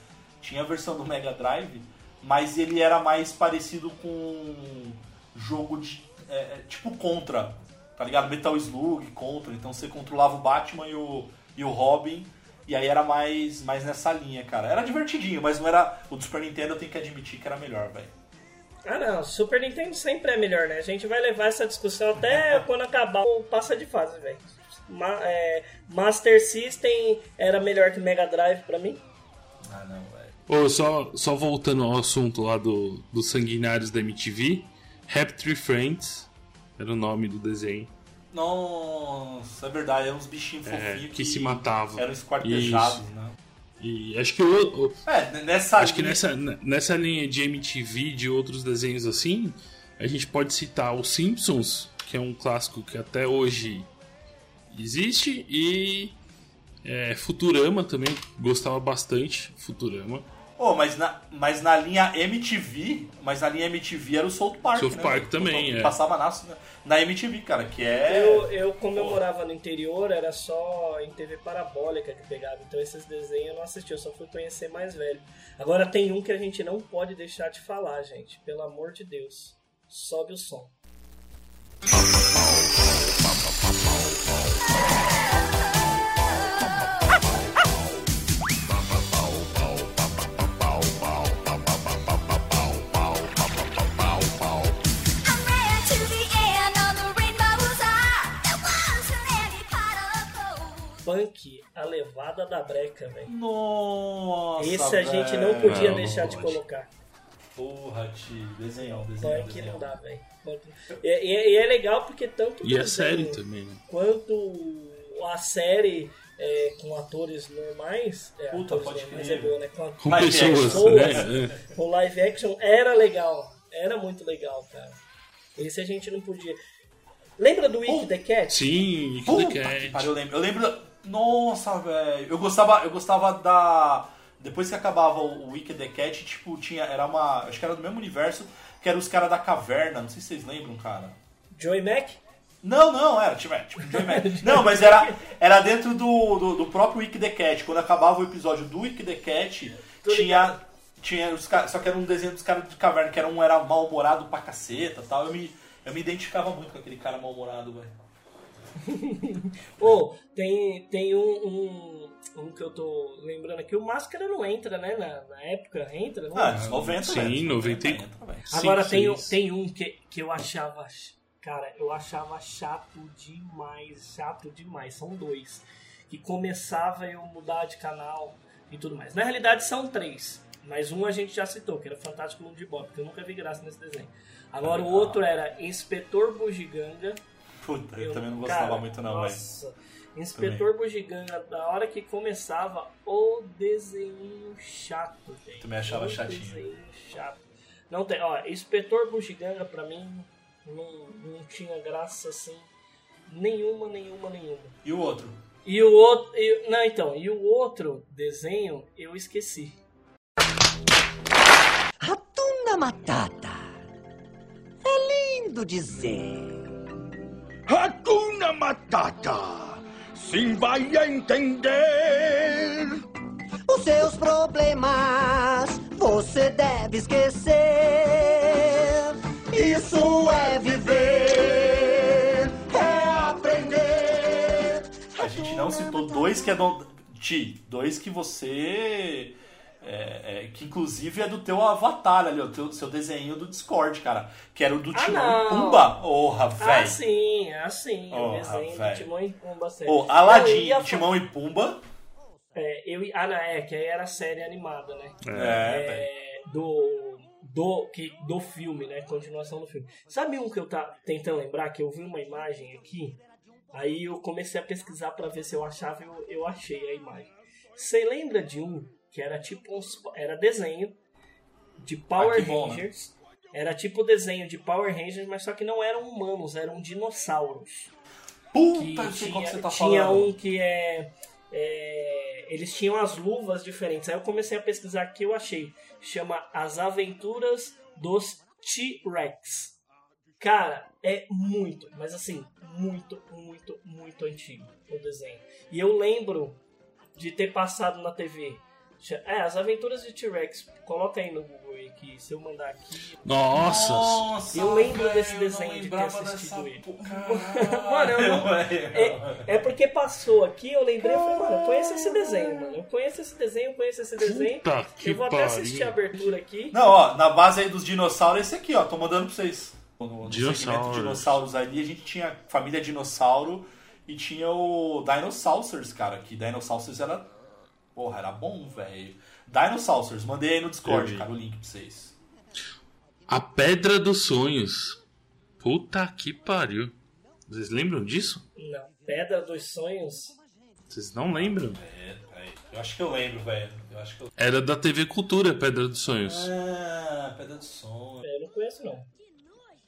Tinha a versão do Mega Drive, mas ele era mais parecido com jogo de. é, é, tipo Contra, tá ligado? Metal Slug, Contra. Então você controlava o Batman e o, e o Robin. E aí era mais, mais nessa linha, cara. Era divertidinho, mas não era. O do Super Nintendo eu tenho que admitir que era melhor, velho. Ah não, Super Nintendo sempre é melhor, né? A gente vai levar essa discussão até (laughs) quando acabar o passa de fase, velho. Ma- é, Master System era melhor que Mega Drive pra mim. Ah, não, velho. Ô, só, só voltando ao assunto lá do, dos sanguinários da MTV, Happy Tree Friends era o nome do desenho. Nossa, é verdade, eram uns bichinhos É, fofinhos que se matavam. Eram esquartejados, Isso. né? E acho que o, É, nessa acho que linha- nessa, nessa linha de MTV, de outros desenhos assim, a gente pode citar os Simpsons, que é um clássico que até hoje existe, e é, Futurama também, gostava bastante, Futurama. Oh, mas na, mas na linha MTV, mas na linha MTV era o South Park, South né? Park também, Que é. Passava na, na MTV, cara, que é... Eu, eu, como eu morava no interior, era só em TV parabólica que pegava. Então esses desenhos eu não assisti, eu só fui conhecer mais velho. Agora tem um que a gente não pode deixar de falar, gente. Pelo amor de Deus. Sobe o som. A levada da breca, velho. Nossa, Esse a gente não podia Não, deixar de não pode. colocar. Porra, tio, desenhão, desenhão, Punk desenhão. não dá, velho. E, e- e é legal porque tanto E a desenho série também, né? quanto a série é, com atores normais, é, Puta, atores pode normais é boa, né? Com, Com Live pessoas, action. né? É. com live action era legal, era muito legal, cara. Esse a gente não podia. Lembra do Wiki the Cat? Sim, Puta the que Cat. pariu, eu lembro. Eu lembro... Nossa, velho. Eu gostava, eu gostava da... Depois que acabava o Wicked the Cat, tipo, tinha... Era uma... Acho que era do mesmo universo, que eram os caras da caverna. Não sei se vocês lembram, cara. Joey Mac? Não, não, era tipo, é, tipo Joey Mac. (laughs) Não, mas era, era dentro do, do, do próprio Wick the Cat. Quando acabava o episódio do Wick the Cat, tinha, tinha os. Só que era um desenho dos caras de caverna, que era um era mal-humorado pra caceta tal. Eu me, eu me identificava muito com aquele cara mal-humorado, velho. (laughs) Ô, tem, tem um, um, um que eu tô lembrando aqui. O Máscara não entra, né? Na, na época, entra? Não Ah, entra? nos 90, Sim, velho. 90 e- entra, velho. Sim, Agora tem, sim, um- sim. tem um que, que eu achava Cara, eu achava chato demais, chato demais. São dois. Que começava eu mudar de canal e tudo mais. Na realidade são três. Mas um a gente já citou, que era Fantástico Mundo de Bob, que eu nunca vi graça nesse desenho. Agora o outro era Inspetor Bugiganga. Puta, eu, Eu- também não gostava cara, muito não, velho. Nossa, Inspetor Bugiganga, da hora que começava, o desenho chato, gente. Também achava O chatinho. desenho chato. Não tem, ó, Inspetor Bugiganga pra mim não, não tinha graça assim nenhuma, nenhuma, nenhuma. E o outro? E o outro, e- não, então, e o outro desenho eu esqueci. Ratunda Matata. É lindo dizer. Hakuna Matata. Sim vai entender. Os seus problemas você deve esquecer. Isso é viver, é aprender. A gente não citou dois que é do. Ti, dois que você. É, é, que inclusive é do teu avatar ali, o teu, seu desenho do Discord, cara. Que era o do Ah, Timão não. e Pumba. Porra, Ah, velho. sim, ah, sim, o Porra, desenho velho. do Timão e Pumba sério. Ô, Eu Aladdin, ia Timão e Pumba. É, eu, ah, não, é, que aí era série animada, né? É, É, do, do, que, do filme, né? Continuação do filme. Sabe um que eu tá tentando lembrar? Que eu vi uma imagem aqui, aí eu comecei a pesquisar pra ver se eu achava e eu, eu achei a imagem. Você lembra de um que era tipo uns, era desenho de Power Ah, que bom, né? Rangers? Era tipo desenho de Power Rangers, mas só que não eram humanos, eram dinossauros. Puta, sei qual que você tá tinha falando. um que é, é, Eles tinham as luvas diferentes. Aí eu comecei a pesquisar aqui eu achei. Chama As Aventuras dos T-Rex. Cara, é muito, mas assim, muito, muito, muito antigo o desenho. E eu lembro de ter passado na TV. É, As Aventuras de T-Rex. Coloca aí no Google aí que se eu mandar aqui. Nossa! Nossa, Eu lembro velho, desse desenho de ter assistido ele. (laughs) Mano, eu não- é, é porque passou aqui, eu lembrei, eu falei, mano, eu conheço esse desenho, mano. Eu conheço esse desenho, eu conheço esse desenho. Puta que eu vou até pariu. assistir a abertura aqui. Não, ó, na base aí dos dinossauros, esse aqui, ó, tô mandando pra vocês. No, no Dinossauros. ali, a gente tinha família dinossauro e tinha o Dinosaurs, cara, que Dinosaurs era. Porra, era bom, velho. Dinosaurs, mandei aí no Discord, cara, o link pra vocês. A Pedra dos Sonhos. Puta que pariu. Vocês lembram disso? Não, Pedra dos Sonhos. Vocês não lembram? É, peraí. Eu acho que eu lembro, velho. Eu acho que eu. Era da TV Cultura, Pedra dos Sonhos. Ah, Pedra do Som. Eu não conheço, não.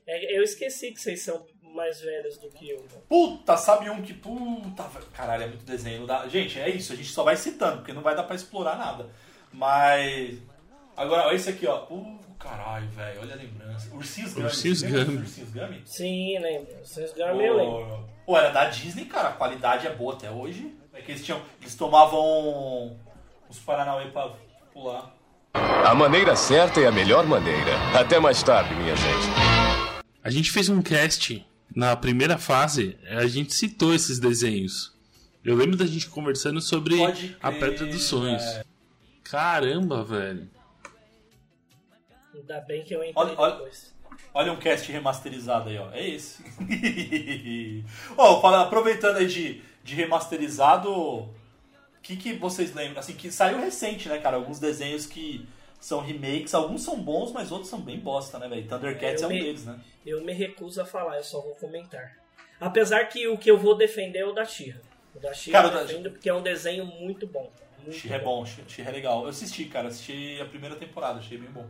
É, eu esqueci que vocês são mais velhos do que eu. Puta, sabe um que. Puta, caralho, é muito desenho. dá- Gente, é isso, a gente só vai citando, porque não vai dar pra explorar nada. Mas. Agora, olha esse aqui, ó. Uh, caralho, velho, olha a lembrança. Ursinhos Gummy. Ursinhos Gummy. Ursinhos Gummy? Sim, lembro. Vocês Gummy eu lembro. Pô, era da Disney, cara, a qualidade é boa até hoje. É que eles tinham. Eles tomavam os Paranauê pra pular. A maneira certa é a melhor maneira. Até mais tarde, minha gente. A gente fez um cast na primeira fase, a gente citou esses desenhos. Eu lembro da gente conversando sobre Pode a crer, Pedra dos Sonhos. velho. Caramba, velho. Ainda bem que eu entrei Olha- olha- depois. Olha um cast remasterizado aí, ó. É esse. (laughs) Ó, fala- aproveitando aí de, de remasterizado, o que, que vocês lembram? Assim, que saiu recente, né, cara? Alguns desenhos que são remakes, alguns são bons, mas outros são bem bosta, né, velho? Thundercats é, Eu um me- deles, né? Eu me recuso a falar, eu só vou comentar. Apesar que o que eu vou defender é o da Xirra. O da Xirra Cara, eu o da- defendo porque é um desenho muito bom. She é bom, She é legal. Eu assisti, cara, assisti a primeira temporada, achei bem bom.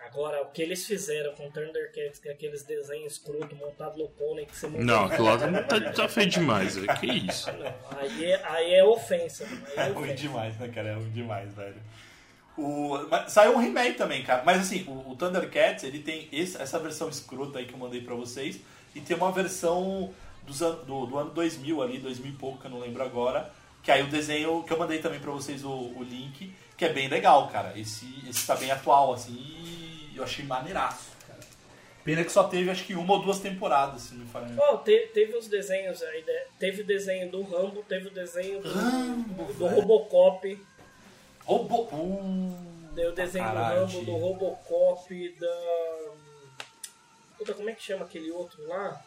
Agora, o que eles fizeram com Thundercats, que é aqueles desenhos escroto montado no pônei que você monta- Não, aquilo lá tá, tá feio demais, velho. Que isso? Não, aí, é, aí é ofensa. mano, Aí É é ruim ofensa. demais, né, cara? É ruim demais, velho. O, saiu um remake também, cara. Mas assim, o, o Thundercats, ele tem esse- essa versão escrota aí que eu mandei pra vocês. E tem uma versão dos do, do ano 2000 ali, 2000 e pouco, que eu não lembro agora. Que aí o desenho que eu mandei também pra vocês o, o link, que é bem legal, cara. Esse, esse tá bem atual, assim, e eu achei maneiraço, cara. Pena que só teve, acho que uma ou duas temporadas, se não me falha. Pô, te- teve os desenhos aí, né? teve o desenho do Rambo, teve o desenho do, do velho. Robocop, Robo... Uh, teve o desenho caralho, do Rambo, do Robocop, da... Puta, como é que chama aquele outro lá?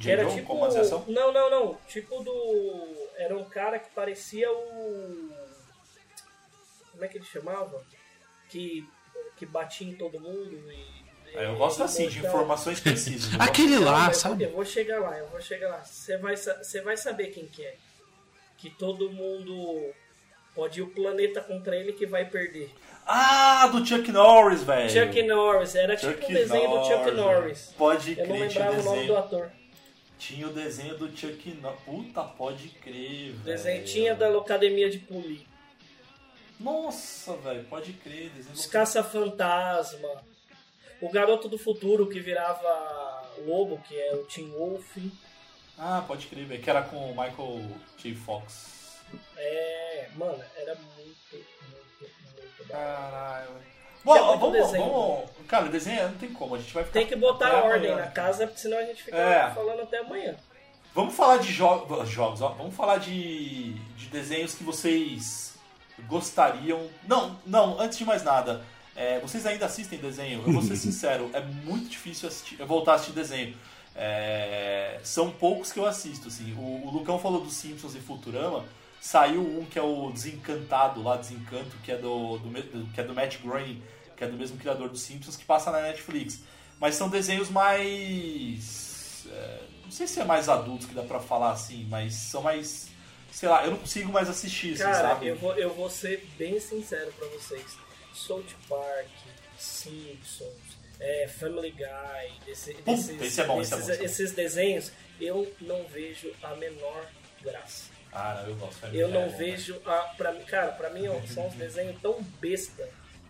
Que era tipo. Ação? Não, não, não. Tipo do. Era um cara que parecia o. Como é que ele chamava? Que, que batia em todo mundo e. Eu gosto assim, de informações precisas. (laughs) Aquele lá, sabe? Eu vou chegar lá, eu vou chegar lá. Você vai, vai saber quem que é. Que todo mundo pode ir o planeta contra ele que vai perder. Ah, do Chuck Norris, velho. Chuck Norris, era Chuck tipo um desenho do Chuck Norris, Norris. Pode Eu não crer, lembrava o nome do ator. Tinha o desenho do Chuck Norris. Puta, pode crer, velho. Desenho tinha da Academia de Poli. Nossa, velho, pode crer. Desenho Os Caça-Fantasma. O Garoto do Futuro que virava lobo, que é o Tim Wolf. Ah, pode crer, velho. Que era com o Michael J. Fox. É, mano, era muito, muito, muito. Caralho. Bom, vamos, desenho, vamos. Cara, desenho não tem como, a gente vai ficar. Tem que botar ordem amanhã. na casa, porque senão a gente fica É. falando até amanhã. Vamos falar de jo jogos, ó. Vamos falar de, de desenhos que vocês gostariam. Não, não, antes de mais nada. é, vocês ainda assistem desenho? Eu vou ser (laughs) sincero, é muito difícil assistir, eu voltar a assistir desenho. É, são poucos que eu assisto, assim. O, o Lucão falou dos Simpsons e Futurama. Saiu um que é o Desencantado lá, Desencanto, que é do, do que é do Matt Groening, que é do mesmo criador dos Simpsons, que passa na Netflix. Mas são desenhos mais. é, não sei se é mais adultos que dá pra falar assim, mas são mais. Sei lá, eu não consigo mais assistir, assim, Cara, sabe? eu vou, eu vou ser bem sincero pra vocês. South Park, Simpsons, é, Family Guy, desse, Puta, desses, esse é bom, é esse é bom. esses desenhos, eu não vejo a menor graça. Ah, não, eu gosto. Eu não é vejo, a, pra mim, cara, pra mim são (laughs) uns desenhos tão besta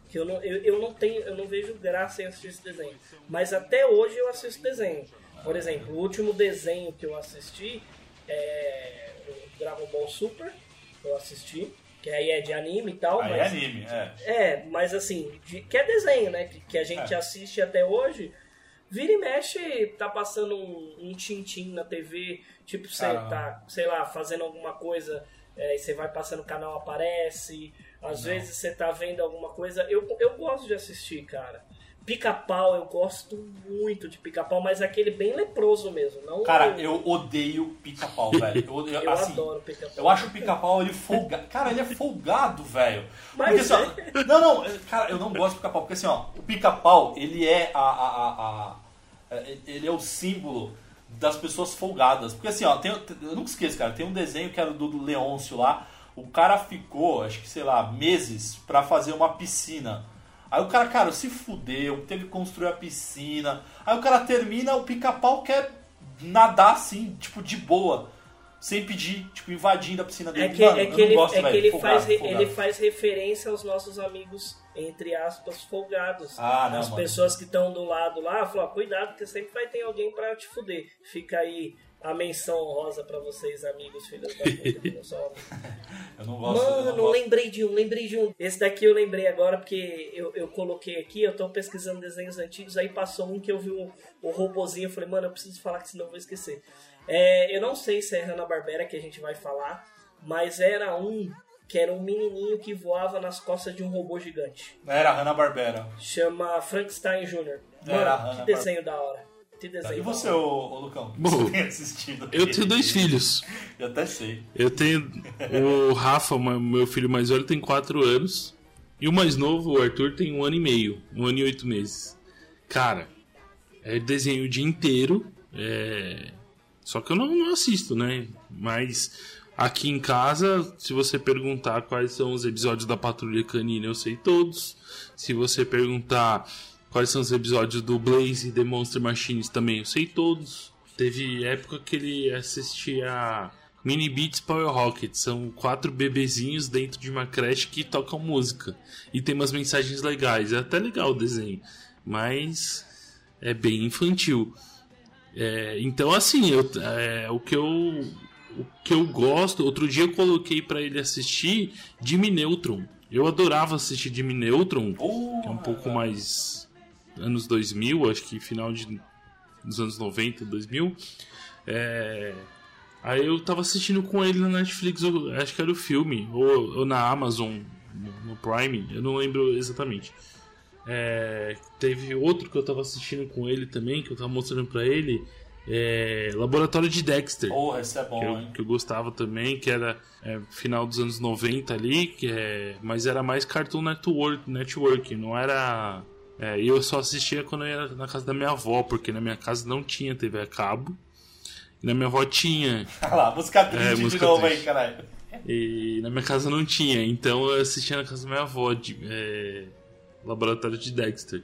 que eu não, eu, eu não tenho, eu não vejo graça em assistir esse desenho. Mas até hoje eu assisto desenho. Por exemplo, o último desenho que eu assisti é o Dragon Ball Super, eu assisti, que aí é de anime e tal, Aí mas é anime, é. é, mas assim, de- que é desenho, né? Que, que a gente É. assiste até hoje. Vira e mexe, tá passando um, um tintim na TV, tipo, você tá, sei lá, fazendo alguma coisa, é, e você vai passando o canal, aparece. Às Não. vezes você tá vendo alguma coisa. Eu, eu gosto de assistir, cara. Pica-pau, eu gosto muito de pica-pau, mas aquele bem leproso mesmo. Não Cara, o- eu odeio pica-pau, velho. Eu, eu- (laughs) Eu assim, adoro pica-pau. Eu acho o pica-pau ele folgado. Cara, ele é folgado, velho. (laughs) Mas Porque, assim, ó, (laughs) Não, não, cara, eu não gosto do pica-pau. Porque assim, ó, o pica-pau, ele é a, a, a, a- é, Ele é o símbolo das pessoas folgadas. Porque assim, ó, tem, eu nunca esqueço, cara, tem um desenho que era do, do Leôncio lá. O cara ficou, acho que, sei lá, meses pra fazer uma piscina. Aí o cara, cara, se fudeu, teve que construir a piscina. Aí o cara termina, o pica-pau quer nadar assim, tipo, de boa. Sem pedir, tipo, invadindo a piscina dele. É que, Mano, é que, ele, gosto, é que ele, folgado, faz, folgado. ele faz referência aos nossos amigos, entre aspas, folgados. Ah, não, As mano. pessoas que estão do lado lá, falam, cuidado, porque sempre vai ter alguém pra te fuder. Fica aí a menção honrosa pra vocês, amigos, filhos da puta, não. (laughs) Eu não gosto. eu Mano, não gosto. lembrei de um, lembrei de um. Esse daqui eu lembrei agora porque eu, eu coloquei aqui, eu tô pesquisando desenhos antigos, aí passou um que eu vi o, o robozinho, eu falei, mano, eu preciso falar que senão eu vou esquecer. É, eu não sei se é Hanna-Barbera que a gente vai falar, mas era um que era um menininho que voava nas costas de um robô gigante. Era Hanna-Barbera. Chama Frankenstein Jr. Mano, Era que desenho da hora. Desenho E você, ô, ô Lucão? que Bom, você tem assistido? Eu tenho dois filhos. Eu até sei. Eu tenho. O Rafa, meu filho mais velho, tem 4 anos. E o mais novo, o Arthur, tem um ano e meio. Um ano e oito meses. Cara, é desenho o dia inteiro. é, Só que eu não, não assisto, né? Mas aqui em casa, se você perguntar quais são os episódios da Patrulha Canina, eu sei todos. Se você perguntar quais são os episódios do Blaze e The Monster Machines, também eu sei todos. Teve época que ele assistia Mini Beats Power Rocket. São quatro bebezinhos dentro de uma creche que tocam música. E tem umas mensagens legais. É até legal o desenho. Mas é bem infantil. É, então, assim, eu- é, o, que eu, o que eu gosto. Outro dia eu coloquei pra ele assistir Jimmy Neutron. Eu adorava assistir Jimmy Neutron, que é um pouco mais anos 2000, acho que final de, dos anos 90, 2000. É, aí eu tava assistindo com ele na Netflix, eu acho que era o filme, ou, ou na Amazon, no, no Prime, eu não lembro exatamente. É, teve outro que eu tava assistindo com ele também, que eu tava mostrando pra ele. É, Laboratório de Dexter. Porra, esse é bom, que eu, que eu gostava também, que era é, final dos anos 90 ali, que é, mas era mais Cartoon Network, network não era. É, e eu só assistia quando eu ia na casa da minha avó, porque na minha casa não tinha TV a cabo. E na minha avó tinha. Olha lá, música triste É, de música novo triste. aí, caralho. E na minha casa não tinha, então eu assistia na casa da minha avó, de, é, Laboratório de Dexter.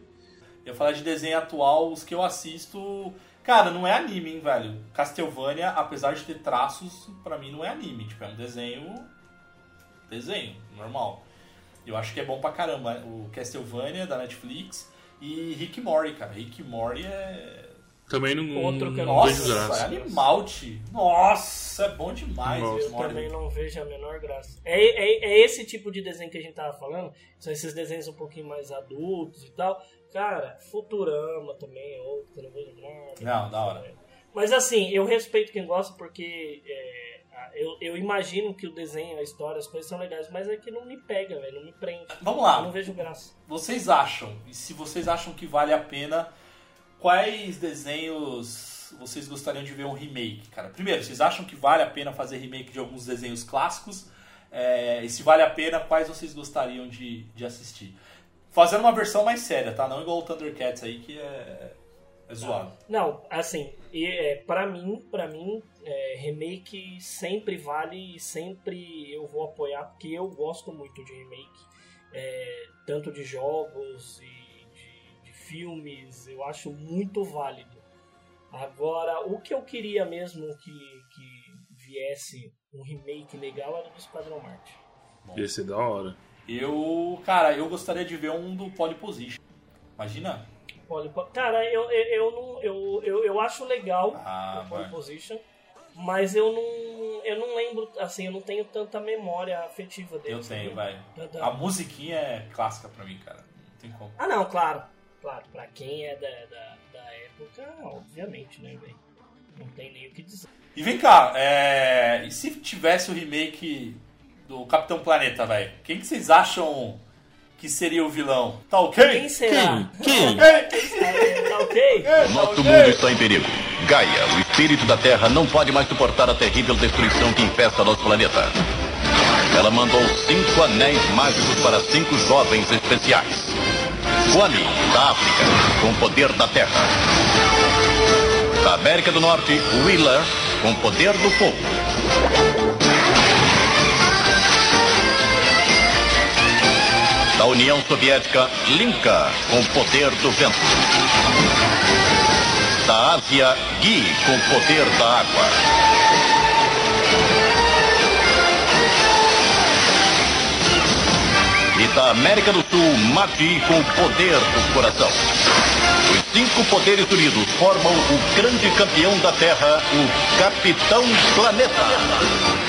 Eu falar de desenho atual, os que eu assisto. Cara, não é anime, hein, velho. Castlevania, apesar de ter traços, pra mim não é anime. Tipo, é um desenho. Desenho, normal. Eu acho que é bom pra caramba. O Castlevania da Netflix e Rick Morty, cara. Rick Morty é. Também não, Outro que eu não não vejo Nossa, é graça. animal, tio. Nossa, é bom demais. Nossa. Eu também não vejo a menor graça. É, é, é esse tipo de desenho que a gente tava falando. São esses desenhos um pouquinho mais adultos e tal. Cara, Futurama também é outro que eu não vejo nada. Não, da hora. Mas assim, eu respeito quem gosta porque é, eu, eu imagino que o desenho, a história, as coisas são legais, mas é que não me pega, velho, não me prende. Vamos lá. Eu não vejo graça. Vocês acham, e se vocês acham que vale a pena, quais desenhos vocês gostariam de ver um remake, cara? Primeiro, vocês acham que vale a pena fazer remake de alguns desenhos clássicos? É, e se vale a pena, quais vocês gostariam de, de assistir? Fazendo uma versão mais séria, tá? Não igual o Thundercats aí, que é, é zoado. Não, assim, e, é, para mim, para mim, é, remake sempre vale e sempre eu vou apoiar porque eu gosto muito de remake, é, tanto de jogos e de, de filmes, eu acho muito válido. Agora, o que eu queria mesmo que, que viesse um remake legal era do Esquadrão Marte. Ia ser da hora. Eu, cara, eu gostaria de ver um do Polyposition. Imagina? Pole- Cara, eu, eu, eu, não, eu, eu, eu acho legal Ah, o Pole. Position, mas eu não, eu não lembro, assim, eu não tenho tanta memória afetiva dele. Eu tenho, vai. A musiquinha é clássica pra mim, cara. Não tem como. Ah, não, claro. Claro, pra quem é da, da, da época, obviamente, né, velho? Não tem nem o que dizer. E vem cá, é... e se tivesse o remake do Capitão Planeta, velho? Quem que vocês acham que seria o vilão? Tá ok? Quem será? Quem? Tá ok? O nosso mundo está em perigo. Gaia, o espírito da Terra, não pode mais suportar a terrível destruição que infesta nosso planeta. Ela mandou cinco anéis mágicos para cinco jovens especiais. Kwame, da África, com o poder da Terra. Da América do Norte, Wheeler, com o poder do fogo. Da União Soviética, Linka, com o poder do vento. Da Ásia, Gui, com o poder da água. E da América do Sul, Mati, com o poder do coração. Os cinco poderes unidos formam o grande campeão da Terra, o Capitão Planeta.